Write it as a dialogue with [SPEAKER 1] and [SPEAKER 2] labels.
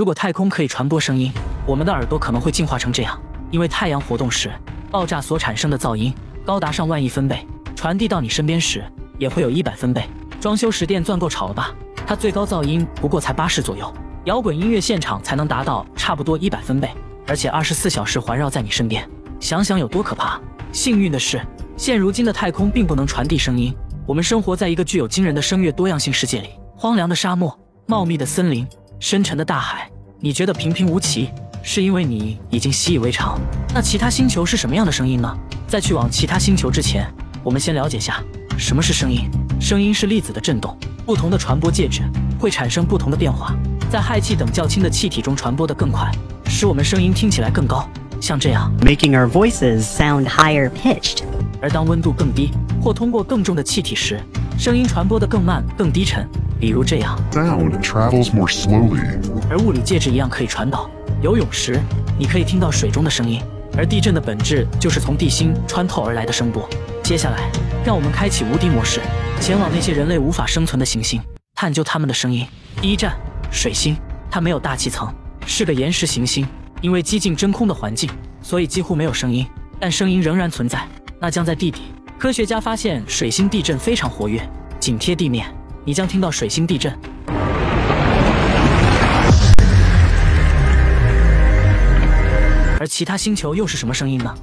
[SPEAKER 1] 如果太空可以传播声音，我们的耳朵可能会进化成这样，因为太阳活动时爆炸所产生的噪音高达上万亿分贝，传递到你身边时也会有一百分贝。装修时电钻够吵了吧？它最高噪音不过才八十左右，摇滚音乐现场才能达到差不多一百分贝，而且二十四小时环绕在你身边，想想有多可怕。幸运的是，现如今的太空并不能传递声音，我们生活在一个具有惊人的声乐多样性世界里。荒凉的沙漠，茂密的森林，深沉的大海，你觉得平平无奇，是因为你已经习以为常。那其他星球是什么样的声音呢？在去往其他星球之前，我们先了解下什么是声音。声音是粒子的振动，不同的传播介质会产生不同的变化，在氦气等较轻的气体中传播得更快，使我们声音听起来更高，像这样
[SPEAKER 2] ，making our voices sound higher pitched。
[SPEAKER 1] 而当温度更低或通过更重的气体时，声音传播得更慢、更低沉，比如这样。
[SPEAKER 3] Sound travels more slowly。
[SPEAKER 1] 而物理介质一样可以传导。游泳时，你可以听到水中的声音，而地震的本质就是从地心穿透而来的声波。接下来，让我们开启无敌模式。前往那些人类无法生存的行星，探究他们的声音。第一站，水星，它没有大气层，是个岩石行星。因为接近真空的环境，所以几乎没有声音，但声音仍然存在。那将在地底。科学家发现水星地震非常活跃，紧贴地面，你将听到水星地震。而其他星球又是什么声音呢？